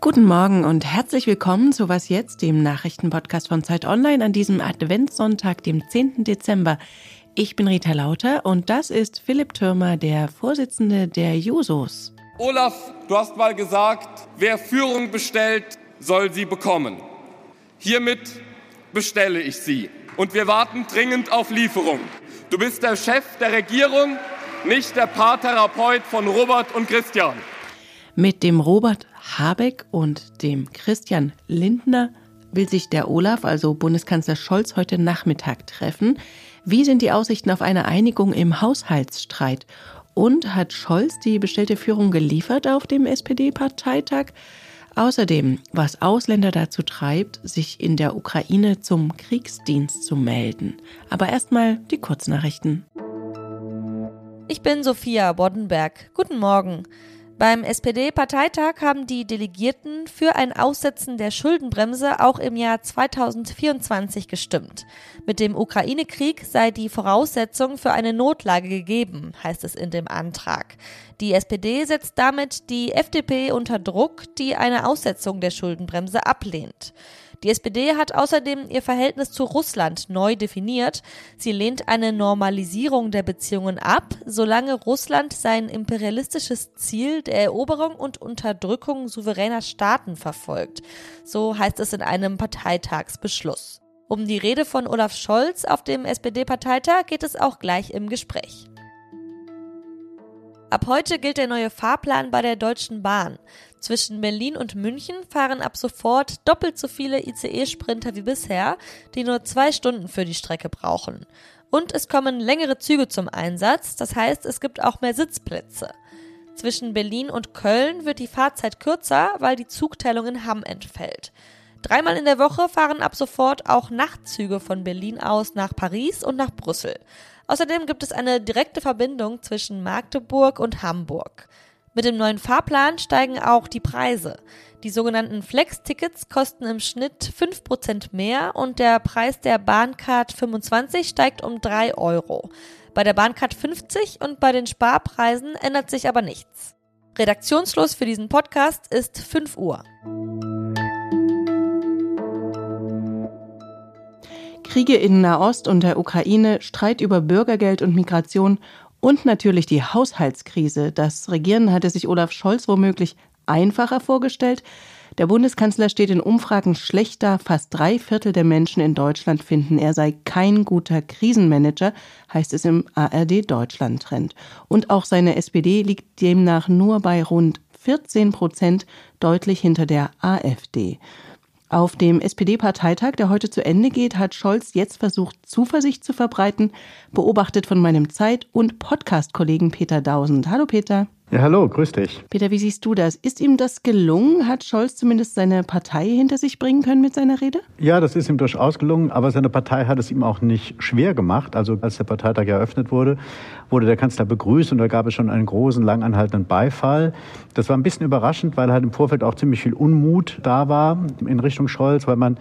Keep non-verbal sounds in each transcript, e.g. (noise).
Guten Morgen und herzlich willkommen zu Was jetzt, dem Nachrichtenpodcast von Zeit Online an diesem Adventssonntag, dem 10. Dezember. Ich bin Rita Lauter und das ist Philipp Türmer, der Vorsitzende der Jusos. Olaf, du hast mal gesagt, wer Führung bestellt, soll sie bekommen. Hiermit bestelle ich sie und wir warten dringend auf Lieferung. Du bist der Chef der Regierung, nicht der Paartherapeut von Robert und Christian. Mit dem Robert Habeck und dem Christian Lindner will sich der Olaf, also Bundeskanzler Scholz, heute Nachmittag treffen. Wie sind die Aussichten auf eine Einigung im Haushaltsstreit? Und hat Scholz die bestellte Führung geliefert auf dem SPD-Parteitag? Außerdem, was Ausländer dazu treibt, sich in der Ukraine zum Kriegsdienst zu melden. Aber erstmal die Kurznachrichten. Ich bin Sophia Boddenberg. Guten Morgen. Beim SPD-Parteitag haben die Delegierten für ein Aussetzen der Schuldenbremse auch im Jahr 2024 gestimmt. Mit dem Ukraine-Krieg sei die Voraussetzung für eine Notlage gegeben, heißt es in dem Antrag. Die SPD setzt damit die FDP unter Druck, die eine Aussetzung der Schuldenbremse ablehnt. Die SPD hat außerdem ihr Verhältnis zu Russland neu definiert. Sie lehnt eine Normalisierung der Beziehungen ab, solange Russland sein imperialistisches Ziel der Eroberung und Unterdrückung souveräner Staaten verfolgt. So heißt es in einem Parteitagsbeschluss. Um die Rede von Olaf Scholz auf dem SPD-Parteitag geht es auch gleich im Gespräch. Ab heute gilt der neue Fahrplan bei der Deutschen Bahn. Zwischen Berlin und München fahren ab sofort doppelt so viele ICE-Sprinter wie bisher, die nur zwei Stunden für die Strecke brauchen. Und es kommen längere Züge zum Einsatz, das heißt, es gibt auch mehr Sitzplätze. Zwischen Berlin und Köln wird die Fahrzeit kürzer, weil die Zugteilung in Hamm entfällt. Dreimal in der Woche fahren ab sofort auch Nachtzüge von Berlin aus nach Paris und nach Brüssel. Außerdem gibt es eine direkte Verbindung zwischen Magdeburg und Hamburg. Mit dem neuen Fahrplan steigen auch die Preise. Die sogenannten Flex-Tickets kosten im Schnitt 5% mehr und der Preis der Bahncard 25 steigt um 3 Euro. Bei der Bahncard 50 und bei den Sparpreisen ändert sich aber nichts. Redaktionsschluss für diesen Podcast ist 5 Uhr. Kriege in Nahost und der Ukraine, Streit über Bürgergeld und Migration und natürlich die Haushaltskrise. Das Regieren hatte sich Olaf Scholz womöglich einfacher vorgestellt. Der Bundeskanzler steht in Umfragen schlechter. Fast drei Viertel der Menschen in Deutschland finden, er sei kein guter Krisenmanager, heißt es im ARD Deutschland Trend. Und auch seine SPD liegt demnach nur bei rund 14 Prozent, deutlich hinter der AfD. Auf dem SPD-Parteitag, der heute zu Ende geht, hat Scholz jetzt versucht, Zuversicht zu verbreiten, beobachtet von meinem Zeit- und Podcast-Kollegen Peter Dausend. Hallo Peter. Ja, hallo, grüß dich. Peter, wie siehst du das? Ist ihm das gelungen? Hat Scholz zumindest seine Partei hinter sich bringen können mit seiner Rede? Ja, das ist ihm durchaus gelungen, aber seine Partei hat es ihm auch nicht schwer gemacht. Also als der Parteitag eröffnet wurde, wurde der Kanzler begrüßt und da gab es schon einen großen, langanhaltenden Beifall. Das war ein bisschen überraschend, weil halt im Vorfeld auch ziemlich viel Unmut da war in Richtung Scholz, weil man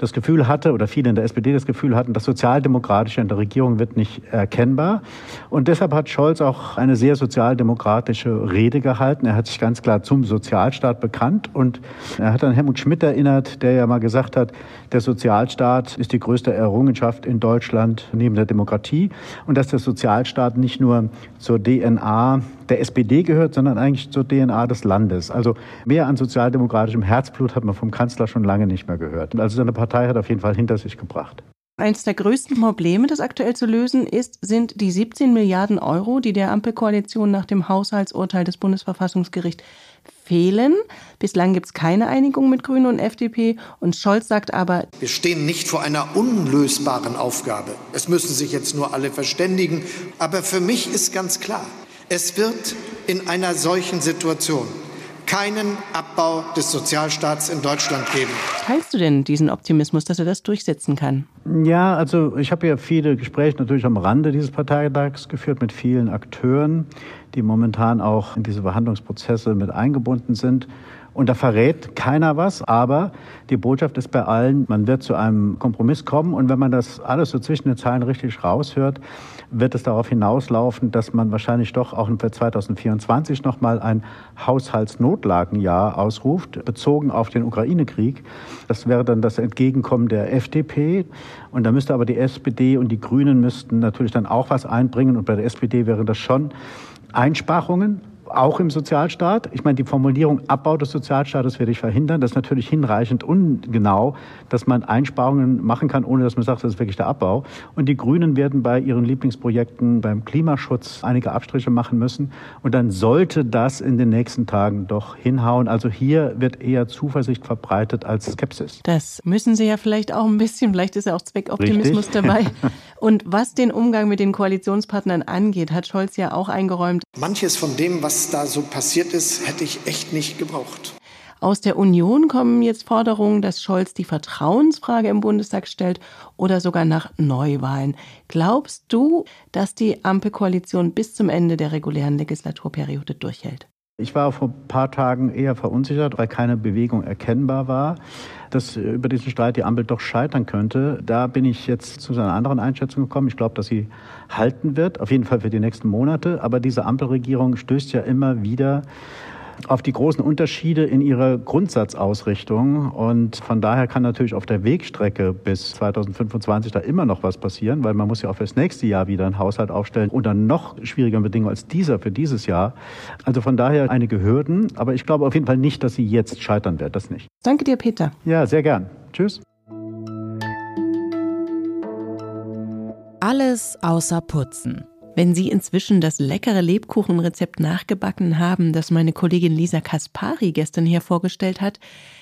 das Gefühl hatte, oder viele in der SPD das Gefühl hatten, das Sozialdemokratische in der Regierung wird nicht erkennbar. Und deshalb hat Scholz auch eine sehr sozialdemokratische Rede gehalten. Er hat sich ganz klar zum Sozialstaat bekannt und er hat an Helmut Schmidt erinnert, der ja mal gesagt hat, der Sozialstaat ist die größte Errungenschaft in Deutschland neben der Demokratie und dass der Sozialstaat nicht nur zur DNA der SPD gehört, sondern eigentlich zur DNA des Landes. Also mehr an sozialdemokratischem Herzblut hat man vom Kanzler schon lange nicht mehr gehört. Also seine Partei hat auf jeden Fall hinter sich gebracht. Eines der größten Probleme, das aktuell zu lösen ist, sind die 17 Milliarden Euro, die der Ampelkoalition nach dem Haushaltsurteil des Bundesverfassungsgerichts fehlen. Bislang gibt es keine Einigung mit Grünen und FDP. Und Scholz sagt aber, wir stehen nicht vor einer unlösbaren Aufgabe. Es müssen sich jetzt nur alle verständigen. Aber für mich ist ganz klar, es wird in einer solchen Situation keinen Abbau des Sozialstaats in Deutschland geben. Teilst du denn diesen Optimismus, dass er das durchsetzen kann? Ja, also ich habe ja viele Gespräche natürlich am Rande dieses Parteitags geführt mit vielen Akteuren, die momentan auch in diese Verhandlungsprozesse mit eingebunden sind. Und da verrät keiner was, aber die Botschaft ist bei allen, man wird zu einem Kompromiss kommen. Und wenn man das alles so zwischen den Zeilen richtig raushört, wird es darauf hinauslaufen, dass man wahrscheinlich doch auch für 2024 nochmal ein Haushaltsnotlagenjahr ausruft, bezogen auf den Ukraine-Krieg. Das wäre dann das Entgegenkommen der FDP. Und da müsste aber die SPD und die Grünen müssten natürlich dann auch was einbringen. Und bei der SPD wären das schon Einsparungen, auch im Sozialstaat. Ich meine, die Formulierung Abbau des Sozialstaates werde ich verhindern. Das ist natürlich hinreichend ungenau, dass man Einsparungen machen kann, ohne dass man sagt, das ist wirklich der Abbau. Und die Grünen werden bei ihren Lieblingsprojekten beim Klimaschutz einige Abstriche machen müssen. Und dann sollte das in den nächsten Tagen doch hinhauen. Also hier wird eher Zuversicht verbreitet als Skepsis. Das müssen Sie ja vielleicht auch ein bisschen, vielleicht ist ja auch Zweckoptimismus Richtig. dabei. (laughs) Und was den Umgang mit den Koalitionspartnern angeht, hat Scholz ja auch eingeräumt. Manches von dem, was da so passiert ist, hätte ich echt nicht gebraucht. Aus der Union kommen jetzt Forderungen, dass Scholz die Vertrauensfrage im Bundestag stellt oder sogar nach Neuwahlen. Glaubst du, dass die Ampelkoalition bis zum Ende der regulären Legislaturperiode durchhält? Ich war vor ein paar Tagen eher verunsichert, weil keine Bewegung erkennbar war, dass über diesen Streit die Ampel doch scheitern könnte. Da bin ich jetzt zu einer anderen Einschätzung gekommen. Ich glaube, dass sie halten wird, auf jeden Fall für die nächsten Monate. Aber diese Ampelregierung stößt ja immer wieder auf die großen Unterschiede in ihrer Grundsatzausrichtung. Und von daher kann natürlich auf der Wegstrecke bis 2025 da immer noch was passieren, weil man muss ja auch fürs nächste Jahr wieder einen Haushalt aufstellen unter noch schwierigeren Bedingungen als dieser für dieses Jahr. Also von daher einige Hürden, aber ich glaube auf jeden Fall nicht, dass sie jetzt scheitern wird. Das nicht. Danke dir, Peter. Ja, sehr gern. Tschüss. Alles außer Putzen. Wenn Sie inzwischen das leckere Lebkuchenrezept nachgebacken haben, das meine Kollegin Lisa Kaspari gestern hier vorgestellt hat,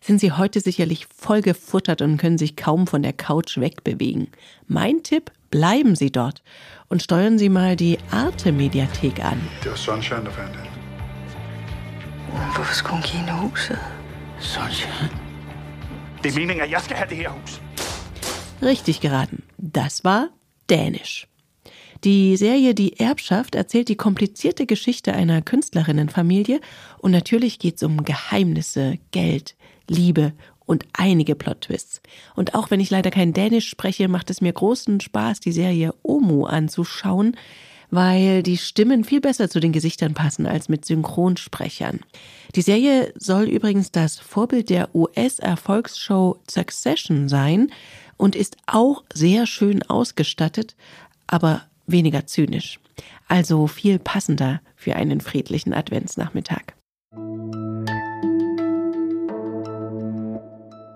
sind Sie heute sicherlich voll gefuttert und können sich kaum von der Couch wegbewegen. Mein Tipp, bleiben Sie dort und steuern Sie mal die Arte-Mediathek an. Sunshine, der den. Men hvorfor skulle hun give hende huset? Sunshine. Det er meningen, at jeg skal have det her hus. Richtig geraten. Das war Dänisch. Die Serie Die Erbschaft erzählt die komplizierte Geschichte einer Künstlerinnenfamilie und natürlich geht es um Geheimnisse, Geld, Liebe und einige Plot-Twists. Und auch wenn ich leider kein Dänisch spreche, macht es mir großen Spaß, die Serie Omu anzuschauen, weil die Stimmen viel besser zu den Gesichtern passen als mit Synchronsprechern. Die Serie soll übrigens das Vorbild der US-Erfolgsshow Succession sein und ist auch sehr schön ausgestattet, aber weniger zynisch. Also viel passender für einen friedlichen Adventsnachmittag.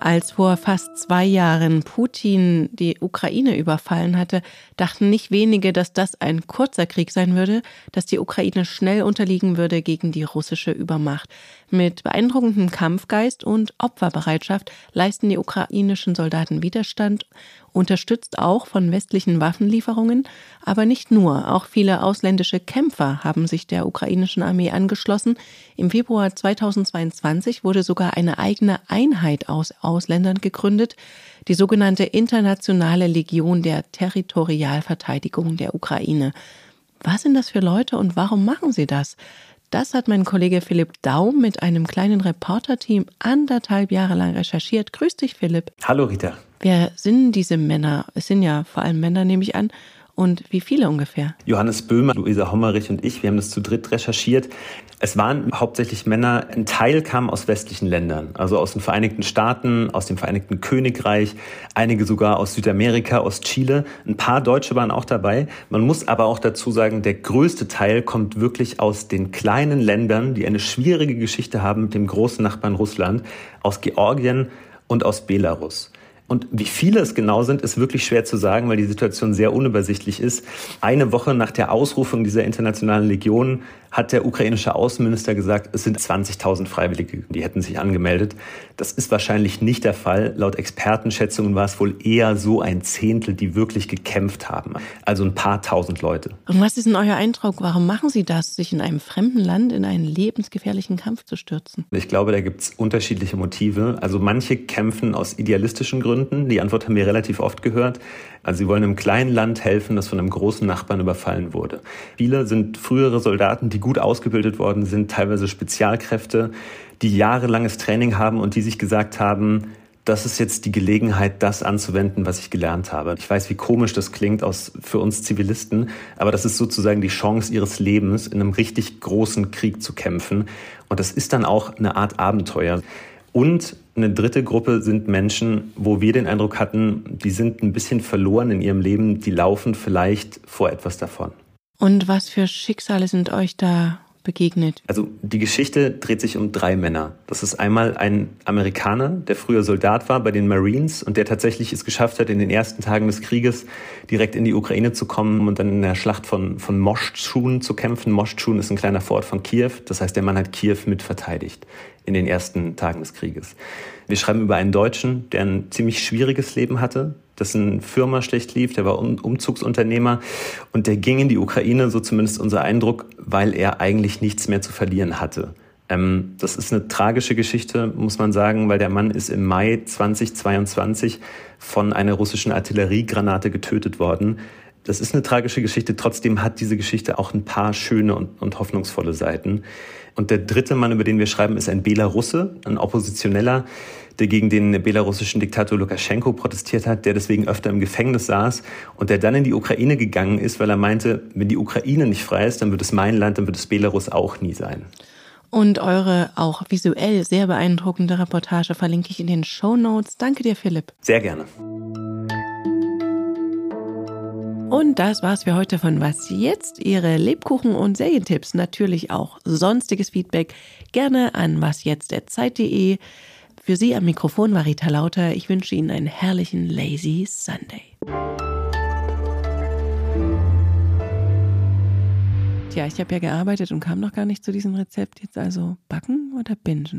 Als vor fast zwei Jahren Putin die Ukraine überfallen hatte, dachten nicht wenige, dass das ein kurzer Krieg sein würde, dass die Ukraine schnell unterliegen würde gegen die russische Übermacht. Mit beeindruckendem Kampfgeist und Opferbereitschaft leisten die ukrainischen Soldaten Widerstand unterstützt auch von westlichen Waffenlieferungen, aber nicht nur. Auch viele ausländische Kämpfer haben sich der ukrainischen Armee angeschlossen. Im Februar 2022 wurde sogar eine eigene Einheit aus Ausländern gegründet, die sogenannte Internationale Legion der Territorialverteidigung der Ukraine. Was sind das für Leute und warum machen sie das? Das hat mein Kollege Philipp Daum mit einem kleinen Reporterteam anderthalb Jahre lang recherchiert. Grüß dich, Philipp. Hallo, Rita. Wer sind diese Männer? Es sind ja vor allem Männer, nehme ich an. Und wie viele ungefähr? Johannes Böhmer, Luisa Hommerich und ich, wir haben das zu dritt recherchiert. Es waren hauptsächlich Männer. Ein Teil kam aus westlichen Ländern, also aus den Vereinigten Staaten, aus dem Vereinigten Königreich, einige sogar aus Südamerika, aus Chile. Ein paar Deutsche waren auch dabei. Man muss aber auch dazu sagen, der größte Teil kommt wirklich aus den kleinen Ländern, die eine schwierige Geschichte haben mit dem großen Nachbarn Russland, aus Georgien und aus Belarus. Und wie viele es genau sind, ist wirklich schwer zu sagen, weil die Situation sehr unübersichtlich ist. Eine Woche nach der Ausrufung dieser internationalen Legion hat der ukrainische Außenminister gesagt, es sind 20.000 Freiwillige, die hätten sich angemeldet. Das ist wahrscheinlich nicht der Fall. Laut Expertenschätzungen war es wohl eher so ein Zehntel, die wirklich gekämpft haben. Also ein paar tausend Leute. Und was ist denn euer Eindruck? Warum machen Sie das, sich in einem fremden Land in einen lebensgefährlichen Kampf zu stürzen? Ich glaube, da gibt es unterschiedliche Motive. Also manche kämpfen aus idealistischen Gründen? Die Antwort haben wir relativ oft gehört. Also sie wollen einem kleinen Land helfen, das von einem großen Nachbarn überfallen wurde. Viele sind frühere Soldaten, die gut ausgebildet worden sind, teilweise Spezialkräfte, die jahrelanges Training haben und die sich gesagt haben, das ist jetzt die Gelegenheit, das anzuwenden, was ich gelernt habe. Ich weiß, wie komisch das klingt aus, für uns Zivilisten, aber das ist sozusagen die Chance ihres Lebens, in einem richtig großen Krieg zu kämpfen. Und das ist dann auch eine Art Abenteuer. Und eine dritte Gruppe sind Menschen, wo wir den Eindruck hatten, die sind ein bisschen verloren in ihrem Leben, die laufen vielleicht vor etwas davon. Und was für Schicksale sind euch da begegnet? Also die Geschichte dreht sich um drei Männer. Das ist einmal ein Amerikaner, der früher Soldat war bei den Marines und der tatsächlich es geschafft hat, in den ersten Tagen des Krieges direkt in die Ukraine zu kommen und dann in der Schlacht von, von Moschtschun zu kämpfen. Moschtschun ist ein kleiner Vorort von Kiew. Das heißt, der Mann hat Kiew mit verteidigt in den ersten Tagen des Krieges. Wir schreiben über einen Deutschen, der ein ziemlich schwieriges Leben hatte, dessen Firma schlecht lief, der war Umzugsunternehmer und der ging in die Ukraine, so zumindest unser Eindruck, weil er eigentlich nichts mehr zu verlieren hatte. Ähm, das ist eine tragische Geschichte, muss man sagen, weil der Mann ist im Mai 2022 von einer russischen Artilleriegranate getötet worden. Das ist eine tragische Geschichte, trotzdem hat diese Geschichte auch ein paar schöne und, und hoffnungsvolle Seiten. Und der dritte Mann, über den wir schreiben, ist ein Belarusse, ein Oppositioneller, der gegen den belarussischen Diktator Lukaschenko protestiert hat, der deswegen öfter im Gefängnis saß und der dann in die Ukraine gegangen ist, weil er meinte, wenn die Ukraine nicht frei ist, dann wird es mein Land, dann wird es Belarus auch nie sein. Und eure auch visuell sehr beeindruckende Reportage verlinke ich in den Show Notes. Danke dir, Philipp. Sehr gerne. Und das war's für heute von Was jetzt? Ihre Lebkuchen und Serientipps, natürlich auch sonstiges Feedback gerne an wasjetzt.zeit.de. Für Sie am Mikrofon war Rita Lauter. Ich wünsche Ihnen einen herrlichen Lazy Sunday. Tja, ich habe ja gearbeitet und kam noch gar nicht zu diesem Rezept. Jetzt also backen oder bingen?